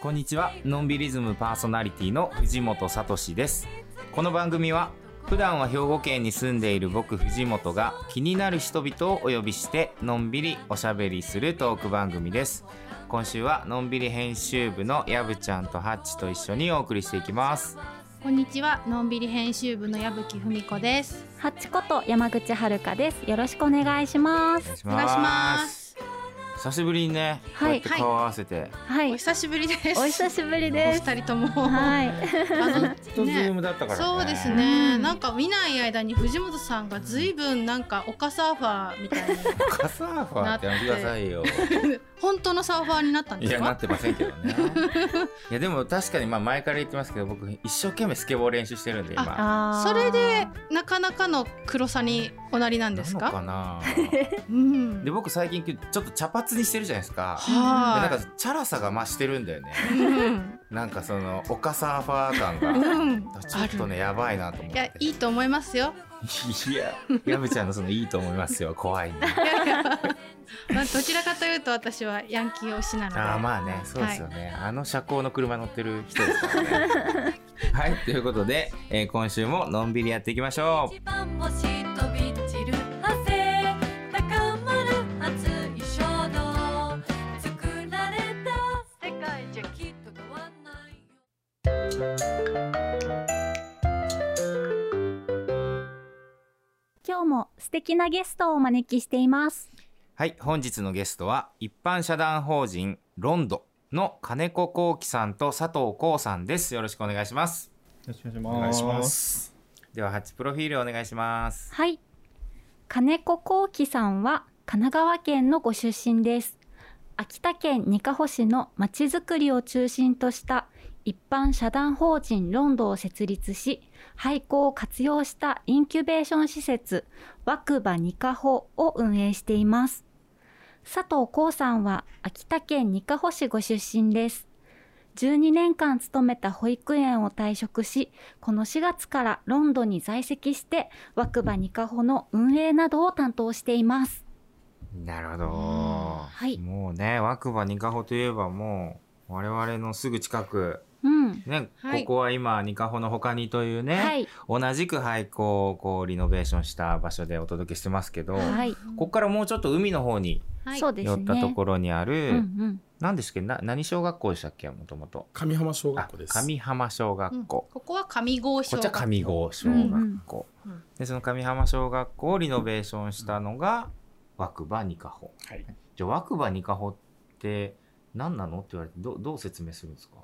こんにちは。のんびりズムパーソナリティの藤本聡です。この番組は普段は兵庫県に住んでいる僕藤本が気になる人々をお呼びしてのんびりおしゃべりするトーク番組です。今週はのんびり編集部のやぶちゃんとハッチと一緒にお送りしていきますこんにちは、のんびり編集部の矢吹文子です。ハッチこと山口遥です。よろしくお願いします。お願いします。久しぶりにね、はいこうやって顔合わせて、はい。お久しぶりです。お久しぶりおです。二人とも。はい。あのずっとズームだったからねそうですね、うんなんか見ない間に藤本さんがずいぶんなんか丘サーファーみたいにカサーファーってやめてくださいよ 本当のサーファーになったんですか？いやなってませんけどね。いやでも確かにまあ前から言ってますけど僕一生懸命スケボー練習してるんで今。それでなかなかの黒さにおなりなんですか？なのかな。うん。で僕最近ちょっと茶髪にしてるじゃないですか。ではなんかチャラさが増してるんだよね。いうん。なんかその丘サーファー感が。うん。ちょっとねやばいなと思って。いやいいと思いますよ。いややぶちゃんのそのいいと思いますよ。怖いね まあどちらかというと私はヤンキー推しなので。あーまあねそうですよね、あの車高の車乗ってる人ですからね。はいということで、えー今週ものんびりやっていきましょう。今日も素敵なゲストをお招きしています。はい、本日のゲストは一般社団法人ロンドの金子幸喜さんと佐藤光さんです。よろしくお願いします。よろしくお願いしおます。願いします。では、ハプロフィールお願いします。はい。金子幸喜さんは神奈川県のご出身です。秋田県にかほ市のまちづくりを中心とした一般社団法人ロンドを設立し、廃校を活用したインキュベーション施設、枠場にかほを運営しています。佐藤光さんは秋田県にかほ市ご出身です。12年間勤めた保育園を退職し、この4月からロンドンに在籍して、枠場にかほの運営などを担当しています。なるほど。はいもうね、若葉ニカホといえばもう、我々のすぐ近く、うん。ね、はいここは今、ニカホの他にというね、はい。同じく廃校をこうリノベーションした場所でお届けしてますけど、はい。ここからもうちょっと海の方に。寄ったところにある、うんうん。何ですっけ？な何小学校でしたっけ？もともと。上浜小あ学校です。上浜小学校。ここは上郷小こっちは上郷小学校、うんうんでその上浜小学校をリノベーションしたのが枠場ニカホはい。じゃあ枠場ニカホって何なの？って言われてどどう説明するんですか？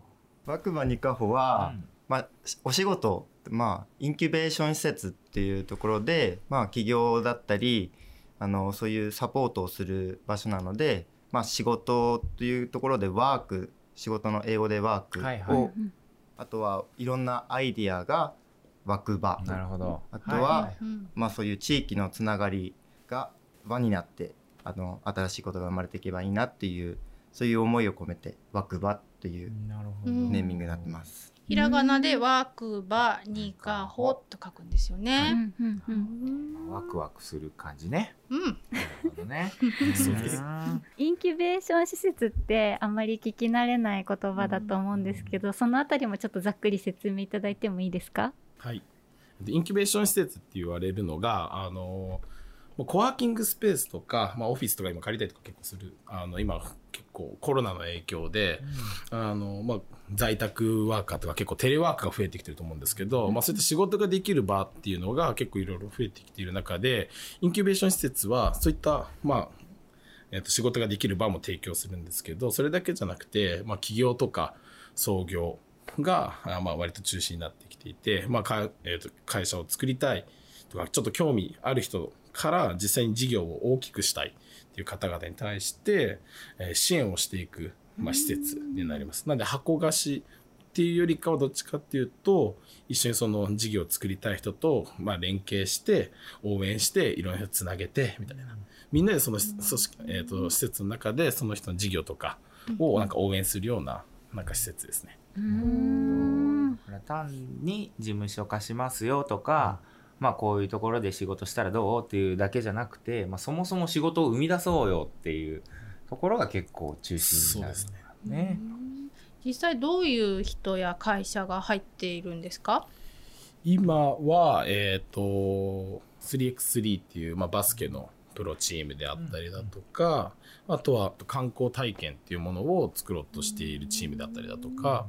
枠場ニカホは、うん。まあ、お仕事、まあ、インキュベーション施設っていうところで、まあ、企業だったり、あの、そういうサポートをする場所なので、まあ、仕事というところでワーク、仕事の英語でワークを、はいはい。あとはいろんなアイディアが枠場。なるほど。あとは、いい。うん。まあ、そういう地域のつながりが輪になって、あの、新しいことが生まれていけばいいなっていう、そういう思いを込めて、枠場っていうなるほど、うん。ネーミングになってます。ひらがなでワークバニカホと書くんですようね。ワクワクする感じね。うん。なるほどね。インキュベーション施設ってあまり聞き慣れない言葉だと思うんですけど、そのあたりもちょっとざっくり説明いただいてもいいですか？はい。でインキュベーション施設って言われるのが、あの、もうコワーキングスペースとか、まあオフィスとか今借りたりとか結構する、あの、今結構コロナの影響で、あの、まあ在宅ワーカーとか結構テレワークが増えてきてると思うんですけど、まあそういった仕事ができる場っていうのが結構いろいろ増えてきている中で、インキュベーション施設はそういった、まあ、えっと仕事ができる場も提供するんですけど、それだけじゃなくて、まあ企業とか創業が、あまあ割と中心になってきていて、まあか、えっと会社を作りたいとか、ちょっと興味ある人から実際に事業を大きくしたいっていう方々に対して、えー支援をしていく、まあ、施設になります。なんで箱貸しっていうよりかはどっちかっていうと、一緒にその事業を作りたい人と、まあ、連携して、応援して、いろんな人つなげて、みたいな。みんなでその組織、えっ、と、施設の中でその人の事業とかをなんか応援するような、なんか施設ですね。うーん単に事務所貸しますよとか、まあこういうところで仕事したらどう？っていうだけじゃなくて、まあ、そもそも仕事を生み出そうよっていうところが結構中心になるそうですね。ね。実際どういう人や会社が入っているんですか？今は、えっ、と、3x3 っていう、まあ、バスケのプロチームであったりだとか、あとは観光体験っていうものを作ろうとしているチームだったりだとか、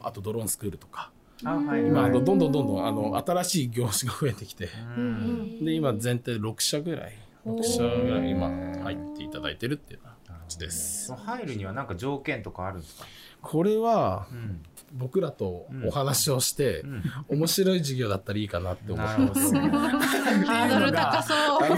あとドローンスクールとか、今、あはい。のどんどんどんどん、あの、新しい業種が増えてきて、うんで、今全体で6社ぐらい、6社ぐらい今入っていただいてるっていう感じです。入るにはなんか条件とかあるんですか、これは、うん僕らとお話をして、うん面白い授業だったらいいかなって思なってます。ハードル高そうあ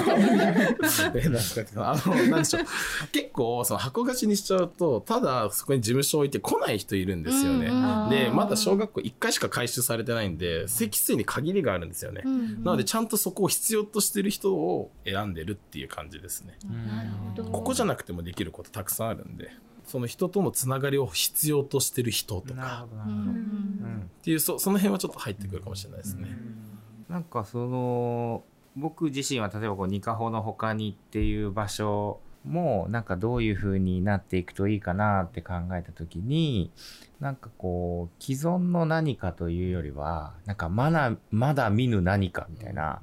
の、えなんですかあの、なんでしょう。結構、その箱貸しにしちゃうと、ただそこに事務所置いて来ない人いるんですよね。うんで、まだ小学校1回しか回収されてないんで、席数に限りがあるんですよね。うんなので、ちゃんとそこを必要としてる人を選んでるっていう感じですね。なるほどここじゃなくてもできることたくさんあるんで、その人とのつながりを必要としてる人とか。っていう、そその辺はちょっと入ってくるかもしれないですね。なんかその僕自身は例えばこうニカホの他にっていう場所もなんかどういう風になっていくといいかなって考えた時になんかこう既存の何かというよりはなんかまだまだ見ぬ何かみたいな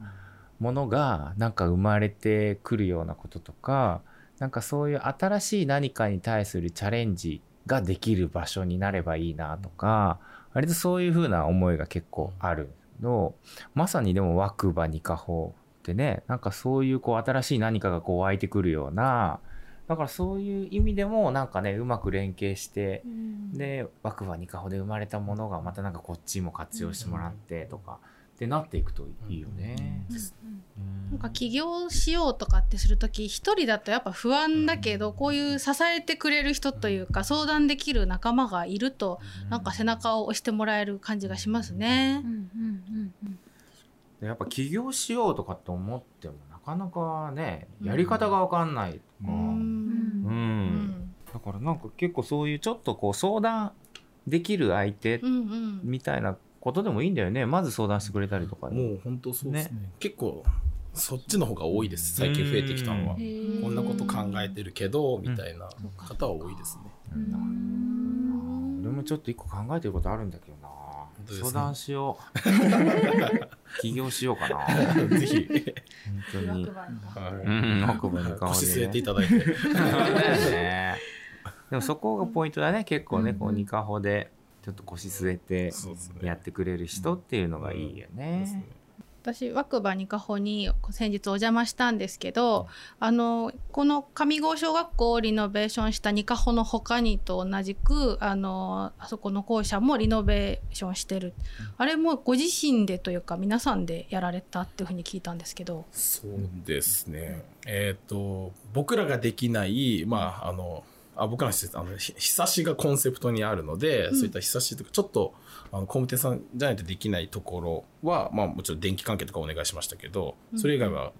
ものがなんか生まれてくるようなこととかなんかそういう新しい何かに対するチャレンジができる場所になればいいなとか割とそういう風な思いが結構あるの。まさにでも枠場にかほってねなんかそういうこう新しい何かがこう湧いてくるようなだからそういう意味でもなんかねうまく連携してで枠場にかほで生まれたものがまたなんかこっちも活用してもらってとかってなっていくといいよね。なんか起業しようとかってする時一人だとやっぱ不安だけどこういう支えてくれる人というか相談できる仲間がいるとなんか背中を押してもらえる感じがしますね。やっぱ起業しようとかって思ってもなかなかねやり方が分かんないとか、ううん。ん。だからなんか結構そういうちょっとこう相談できる相手うんうん。みたいなことでもいいんだよね。まず相談してくれたりとかねもう本当そうですね。結構、そっちの方が多いです。最近増えてきたのは。こんなこと考えてるけど、みたいな。方は多いですね。うん。俺もちょっと一個考えてることあるんだけどな。相談しよう。起業しようかな。ぜひ、本当に。奥歯に顔腰据えていただいて。でもそこがポイントだね。結構ねこうニカホでちょっと腰据えて。やってくれる人っていうのがいいよねね。私若葉にかほに先日お邪魔したんですけどあのこの上郷小学校をリノベーションしたにかほの他にと同じくあのあそこの校舎もリノベーションしてる、あれもご自身でというか皆さんでやられたっていうふうに聞いたんですけど。そうですね。えっ、と、僕らができない、まあ、あの、あ僕らの施設、あの、ひひさしがコンセプトにあるので、うん。そういったひさしとか、ちょっと、あの、工務店さんじゃないとできないところは、まあ、もちろん電気関係とかお願いしましたけど、それ以外は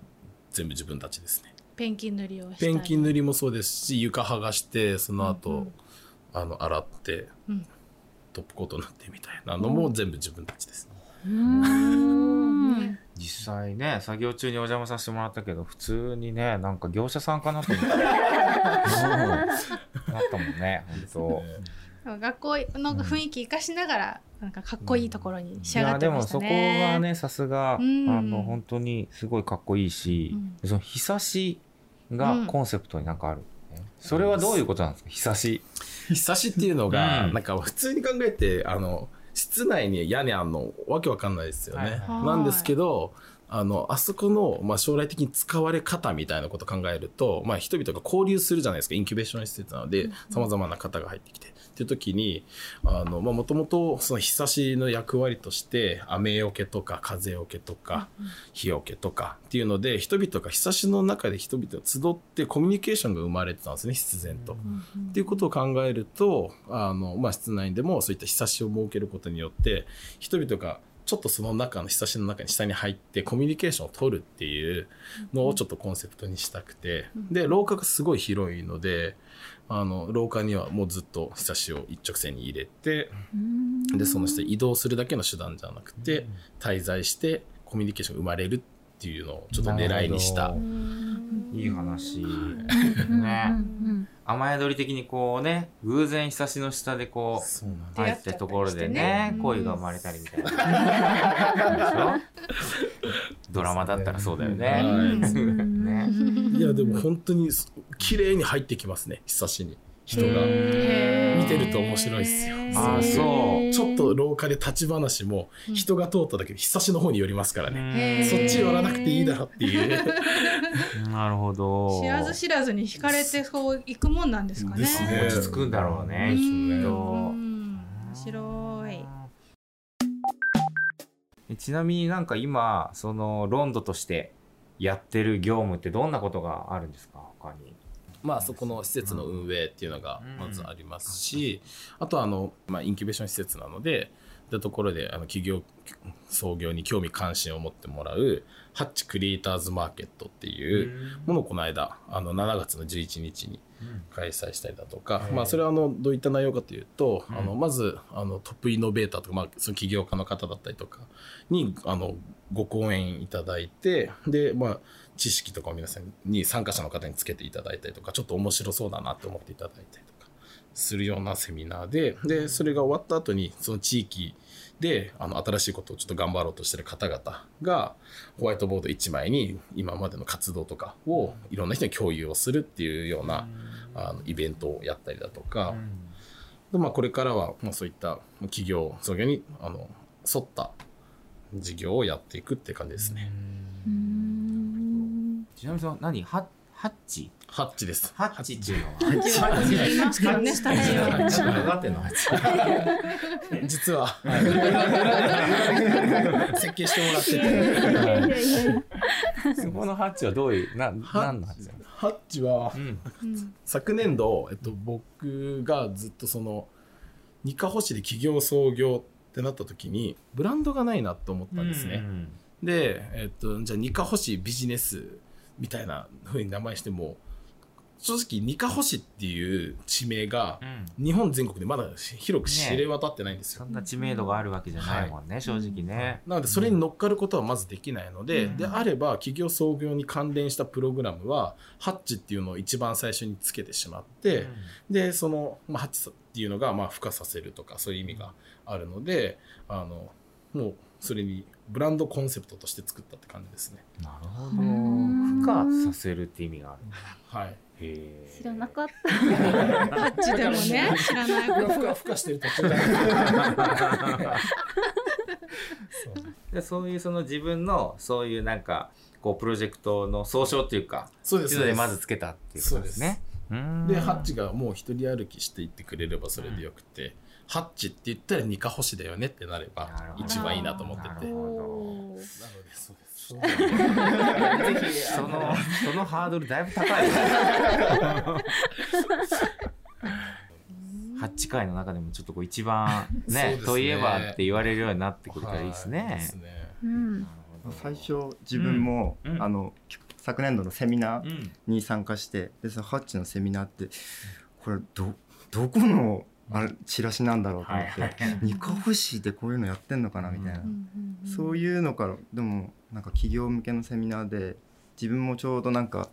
全部自分たちですね。ペンキ塗りをペンキ塗りもそうですし、床剥がして、その後、うんうん。あの、洗って、うん。トップコート塗ってみたいなのも全部自分たちです。ね実際ね作業中にお邪魔させてもらったけど普通にねなんか業者さんかなと思っ なったもんね本学校の雰囲気生かしながらなんかかっこいいところに当仕上がってましたね。いやでもそこがねさすが、うん。あの本当にすごいかっこいいし、その日差しがコンセプトになんかある、ねそれはどういうことなんですか日差し？ひさしっていうのが、うん。なんか普通に考えて、あの、室内に屋根あんのわけわかんないですよね。はいはいなんですけど、あの、あそこの、まあ、将来的に使われ方みたいなことを考えると、まあ、人々が交流するじゃないですか。インキュベーション施設なので、様々な方が入ってきて。っていう時に、あの、まあ、もともと、その日差しの役割として、雨よけとか風よけとか、日よけとかっていうので、人々が日差しの中で人々が集ってコミュニケーションが生まれてたんですね、必然と。っていうことを考えると、あの、まあ、室内でもそういった日差しを設けることによって、人々がちょっとその中の日差しの中に下に入ってコミュニケーションを取るっていうのをちょっとコンセプトにしたくて、で、廊下がすごい広いので、あの廊下にはもうずっとひさしを一直線に入れてでその下移動するだけの手段じゃなくて滞在してコミュニケーションが生まれるっていうのをちょっと狙いにした。いい話。うん。ね。うん雨宿り的にこうね偶然ひさしの下でこうそうなんです。入ったところでねうん恋が生まれたりみたいな。ドラマだったらそうだよね。ね。いやでも本当に綺麗に入ってきますねひさしに。人が。見てると面白いっすよ。あーそう。ちょっと廊下で立ち話も人が通っただけでひさしの方に寄りますからね、そっち寄らなくていいだろっていう。なるほど。知らず知らずに惹かれてそう行くもんなんですかね。ですね。落ち着くんだろうねうん。きっうとん。面白い。えちなみになんか今そのロンドとしてやってる業務ってどんなことがあるんですか他にまあそこの施設の運営っていうのがまずありますし、あとはあの、まあ、インキュベーション施設なのでそういうところであの企業創業に興味関心を持ってもらうハッチクリエイターズマーケットっていうものをこの間あの7月の11日に開催したりだとか、まあ、それはあのどういった内容かというと、あのまずあのトップイノベーターとか、まあ、その起業家の方だったりとかにあのご講演いただいてで、まあ、知識とかを皆さんに参加者の方につけていただいたりとかちょっと面白そうだなって思っていただいたりとかするようなセミナーででそれが終わった後にその地域であの新しいことをちょっと頑張ろうとしてる方々がホワイトボード1枚に今までの活動とかをいろんな人に共有をするっていうようなあのイベントをやったりだとか、でまあ、これからはまあそういった企業創業にあの沿った事業をやっていくって感じですね。うん。ちなみにその何？ハハッチ？ハッチです。ハッチっていうのは？言いますけどね、下ハッチ。で。かかってんのハッチ実は、設計してもらってそこのハッチはどういうな何のハッチ？ハッチは、昨年度、えっと、僕がずっとその、ニカホシで企業創業ってなった時に、ブランドがないなと思ったんですね。うんで、えっと、じゃあ、ニカホシビジネスみたいな風に名前しても、正直、ニカホシっていう地名がう、ん。日本全国でまだ広く知れ渡ってないんですよ。そんな知名度があるわけじゃないもんね正直ね。なので、それに乗っかることはまずできないので、うん。であれば、企業創業に関連したプログラムは、ハッチっていうのを一番最初につけてしまって、で、その、まあ、ハッチっていうのが、まあ、孵化させるとか、そういう意味があるので、あの、もう、それに、ブランドコンセプトとして作ったって感じですね。なるほどん孵化させるって意味があるはい。知らなかった。ハッチでもね、知らないこと。孵化、孵化してる途中だでそういうその自分のそういうなんかこうプロジェクトの総称っていうかそうです。一度でまずつけたっていうことですねうーんで、ハッチがもう一人歩きしていってくれればそれでよくて、ハッチって言ったらニカホシだよねってなれば一番いいなと思ってて。ななので、そうです。ぜひそのそのハードルだいぶ高い。ハッチ界の中でもちょっとこう一番ねね。といえばって言われるようになってくれたらいいですはいねですね。うん。最初自分も、うん。うん。あの昨年度のセミナーうんに参加してでそのハッチのセミナーってこれどどこのあれチラシなんだろうと思って、ニカフシでこういうのやってんのかなみたいな、そういうのからでもなんか企業向けのセミナーで自分もちょうどなんか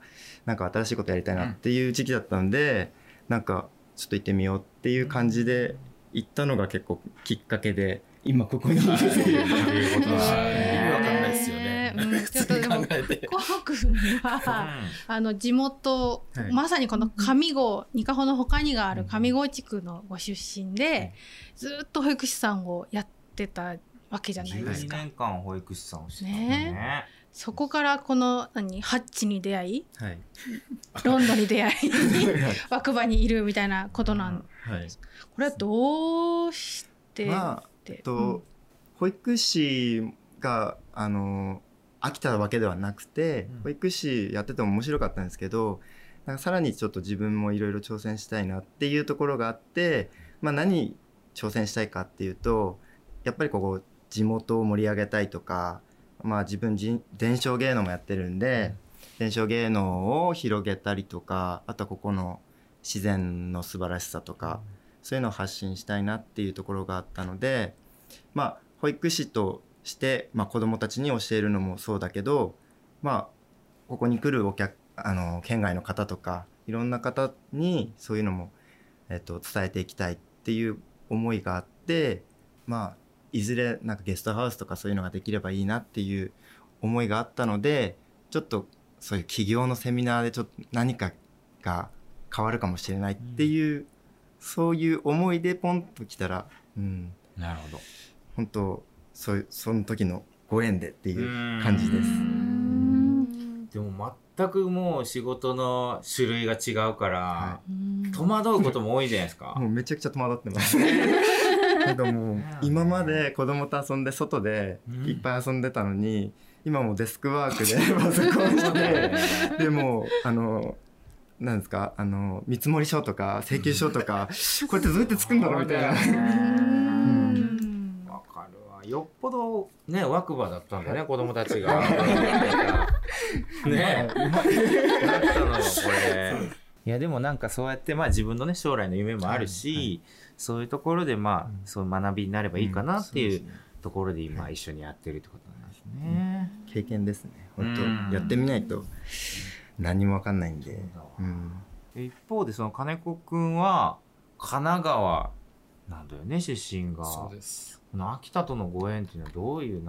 なんか新しいことやりたいなっていう時期だったんで、なんかちょっと行ってみようっていう感じで行ったのが結構きっかけで今ここにいるっていう。わかんないですよね。コウ君は、あの地元、はい。まさにこの上郷二カ穂の他にがある上郷地区のご出身で、ずっと保育士さんをやってたわけじゃないです12か。年間保育士さんをしてたね。ね。そこからこの何ハッチに出会いはい、ロンドンに出会い 枠場にいるみたいなことなん、はい、これはどうしてまあえっと、保育士があの飽きたわけではなくて、うん。保育士やってても面白かったんですけどなんかさらにちょっと自分もいろいろ挑戦したいなっていうところがあって、まあ、何挑戦したいかっていうとやっぱりここ地元を盛り上げたいとか、まあ、自分人伝承芸能もやってるんで、伝承芸能を広げたりとかあとはここの自然の素晴らしさとか、そういうのを発信したいなっていうところがあったのでまあ保育士として、まあ、子どもたちに教えるのもそうだけどまあここに来るお客あの県外の方とかいろんな方にそういうのも、えっと、伝えていきたいっていう思いがあってまあいずれなんかゲストハウスとかそういうのができればいいなっていう思いがあったのでちょっとそういう起業のセミナーでちょっと何かが変わるかもしれないっていう、そういう思いでポンと来たら、うん、なるほど。本当そういうその時のご縁でっていう感じです。でも全くもう仕事の種類が違うから、は戸惑うことも多いじゃないですか もうめちゃくちゃ戸惑ってます。けどもう今まで子供と遊んで外でいっぱい遊んでたのに、今もうデスクワークで パソコンしてでもあのなんですかあの見積書とか請求書とかこうやってどうやって作るんだろうみたいな。よっぽどね若葉だったんだね子供たちが。ね。だったのよこれ。いやでもなんかそうやってまあ自分のね将来の夢もあるし、はい。はいそういうところでまあ、そういう学びになればいいかなっていうところで今一緒にやってるってことなんですね、経験ですね本うん。当やってみないと何もわかんないんで、うん、一方でその金子くんは神奈川なんだよね出身が。そうですこの秋田とのご縁っていうのはどういう流れ？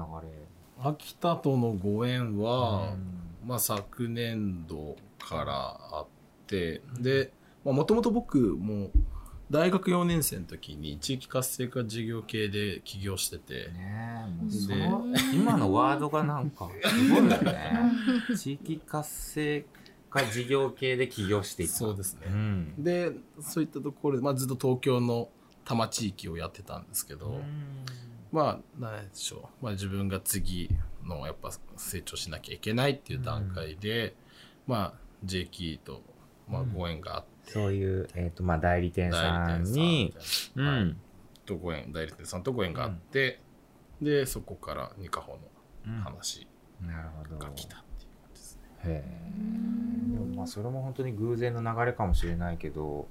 秋田とのご縁は、うん。まあ、昨年度からあってでもともと僕も大学4年生の時に地域活性化事業系で起業してて、ねえもう今のワードがなんかすごいよね。地域活性化事業系で起業していった。そうですね。うん。でそういったところで、まあ、ずっと東京の多摩地域をやってたんですけど、まあ何でしょう、まあ、自分が次のやっぱ成長しなきゃいけないっていう段階で、まあ j キーとまあご縁があって、そういう、えーとまあ、代理店さんにうん。とご縁代理店さんとご縁があって、でそこからニカホの話なるほど。が来たっていう感じですね。へえでもまあそれも本当に偶然の流れかもしれないけど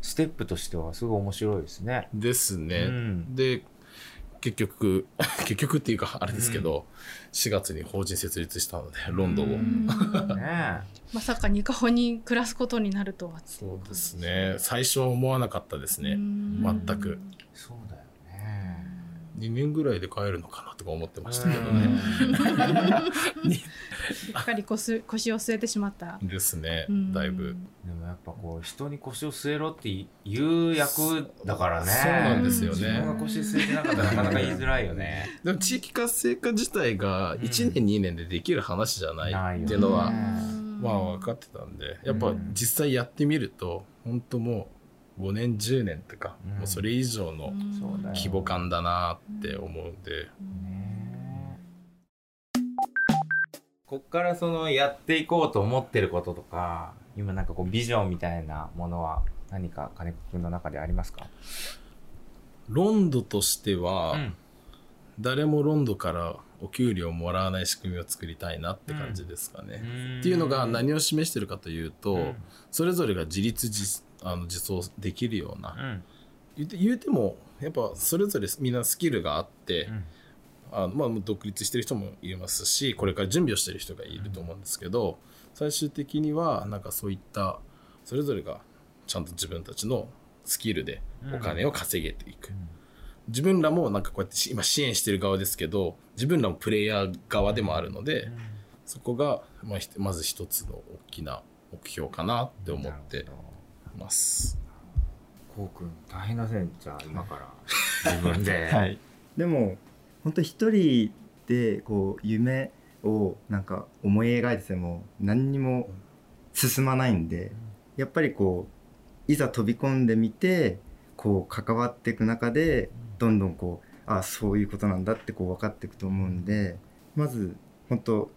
ステップとしてはすごい面白いですね。ですね。うんで結局 結局っていうかあれですけど、4月に法人設立したのでロンドンを、ね まさかニカホに暮らすことになるとは。そうですね最初は思わなかったですねうん全くえそう。2年ぐらいで帰るのかなとか思ってましたけどね しっかり腰腰を据えてしまった。ですねうんだいぶ。でもやっぱこう人に腰を据えろっていう役だからね。そうなんですよね自分が腰据えてなかったらなかなか言いづらいよね。でも地域活性化自体が1年2年でできる話じゃないっていうのは、うんまあ分かってたんでやっぱ実際やってみると本当もう5年10年とか、うん。もうそれ以上の規模感だなって思うんで、ねこっからそのやっていこうと思ってることとか今なんかこうビジョンみたいなものは何か金子くんの中でありますか、ロンドとしては、うん。誰もロンドからお給料をもらわない仕組みを作りたいなって感じですかね。っていうのが何を示してるかというと、うん。それぞれが自立自あの自走できるような、うん。言うて言うてもやっぱそれぞれみんなスキルがあって、うん。あのまあ、独立してる人もいますしこれから準備をしてる人がいると思うんですけど、最終的にはなんかそういったそれぞれがちゃんと自分たちのスキルでお金を稼げていく、自分らもなんかこうやってし今支援してる側ですけど自分らもプレイヤー側でもあるので、そこがままず一つの大きな目標かなって思ってます。こうくん大変だねじゃあ今から自分で、はい、でも本当一人でこう夢をなんか思い描いてても何にも進まないんでやっぱりこういざ飛び込んでみてこう関わっていく中でどんどんこうあそういうことなんだってこう分かっていくと思うんでまず本当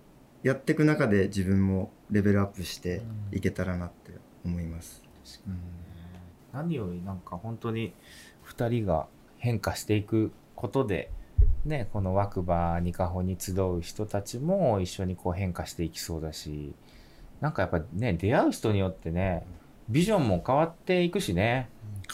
やっていく中で自分もレベルアップしていけたらなって思います。何よりなんか本当に2人が変化していくことでねこの若葉ニカホに集う人たちも一緒にこう変化していきそうだしなんかやっぱね出会う人によってねビジョンも変わっていくしね。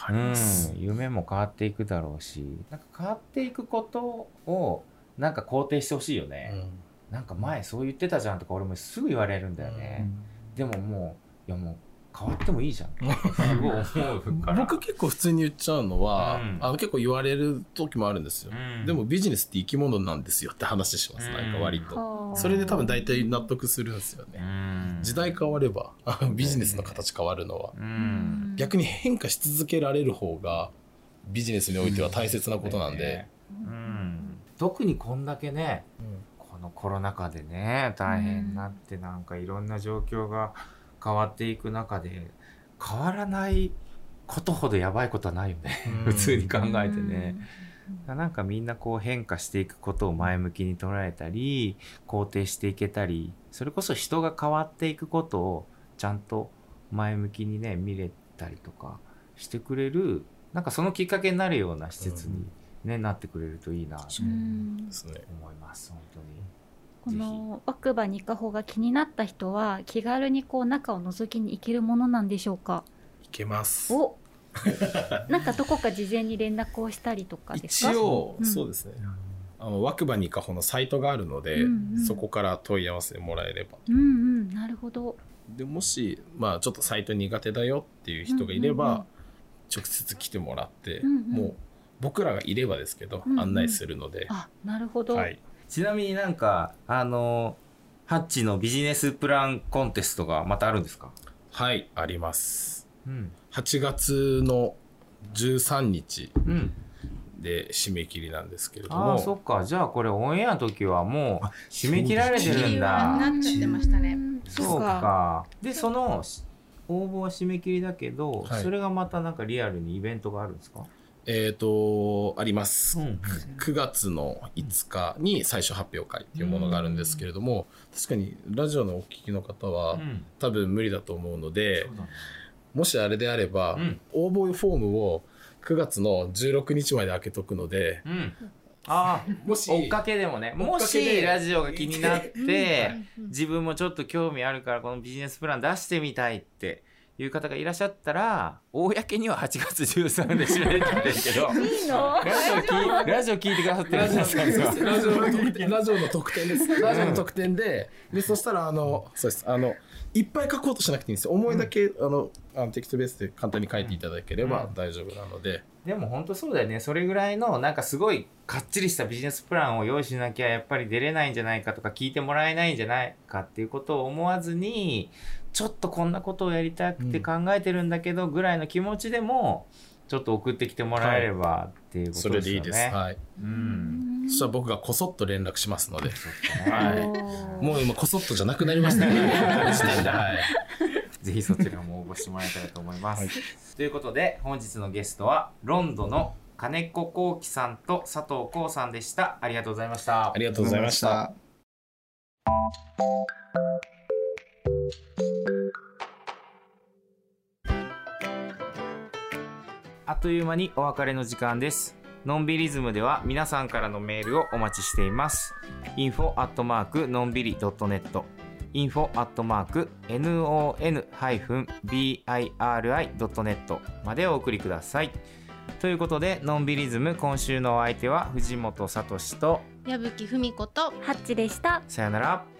うん、夢も変わっていくだろうしなんか変わっていくことをなんか肯定してほしいよね、なんか前そう言ってたじゃんとか俺もすぐ言われるんだよね、でももういやもう変わってもいいじゃん。僕結構普通に言っちゃうのは、うん。あの結構言われる時もあるんですよ、うん。でもビジネスって生き物なんですよって話します、うん。なんか割と、はあ。それで多分大体納得するんですようね、ん。時代変わればあビジネスの形変わるのは、うん。逆に変化し続けられる方がビジネスにおいては大切なことなんで、うん。特にこんだけねこのコロナ禍でね大変になってなんかいろんな状況が変わっていく中で変わらないことほどやばいことはないよね。うん。普通に考えてね。なんかみんなこう変化していくことを前向きに捉えたり肯定していけたりそれこそ人が変わっていくことをちゃんと前向きにね見れたりとかしてくれるなんかそのきっかけになるような施設に、ねなってくれるといいなと思います本当に。この奥歯ニカホが気になった人は気軽にこう中を覗きに行けるものなんでしょうか？いけます。お。なんかどこか事前に連絡をしたりとかですか？一応、うん。そうですね。あの若葉にかほのサイトがあるので、うんうん。そこから問い合わせてもらえれば。うんうん。なるほど。でもし、まあ、ちょっとサイト苦手だよっていう人がいれば、うんうんうん。直接来てもらって、うんうん。もう僕らがいればですけど、うんうん。案内するので、あなるほど、はい、ちなみになんかあのハッチのビジネスプランコンテストがまたあるんですか、はい、あります。うん。8月の13日うん、で締め切りなんですけれどああそもっか。じゃあこれオンエアの時はもう締め切られてるんだ。なっちゃってましたねうんそうか。でその応募は締め切りだけど、はい。それがまたなんかリアルにイベントがあるんですか、えっ、とあります、ん。9月の5日に最初発表会っていうものがあるんですけれども、確かにラジオのお聞きの方は、うん。多分無理だと思うのでもしあれであれば、うん。応募フォームを9月の16日まで開けとくのでうん。ああもし追っかけでもねもしラジオが気になってうん。自分もちょっと興味あるからこのビジネスプラン出してみたいっていう方がいらっしゃったら公には8月13で締めてるけど。いいの？ラジオ聞いラジオ聞いてくださってるんがラジオの特典ラジオの特典です。ラジオの特典で、で、そしたら、あの、そうです。あの、いっぱい書こうとしなくていいんですよ。思いだけ、あの、あのテキストベースで簡単に書いていただければうん。大丈夫なので、でも本当そうだよね。それぐらいのなんかすごいかっちりしたビジネスプランを用意しなきゃやっぱり出れないんじゃないかとか聞いてもらえないんじゃないかっていうことを思わずにちょっとこんなことをやりたくて考えてるんだけどぐらいの気持ちでもちょっと送ってきてもらえればっていうことですね。れでいいです。はい。うん。そしたら僕がこそっと連絡しますので、ねはいもう今こそっとじゃなくなりましたね。はい。ぜひそちらも応募してもらえたらと思います。ということで本日のゲストはロンドの金子幸喜さんと佐藤光さんでした。ありがとうございましたあ。りがとうございました。っという間にお別れの時間です。のんびりズムでは皆さんからのメールをお待ちしています。info アットマークのんびり .net info アットマーク non-biri.net までお送りください。ということで、のんびりズム今週のお相手は藤本聡と矢吹文子とハッチでしたさよなら。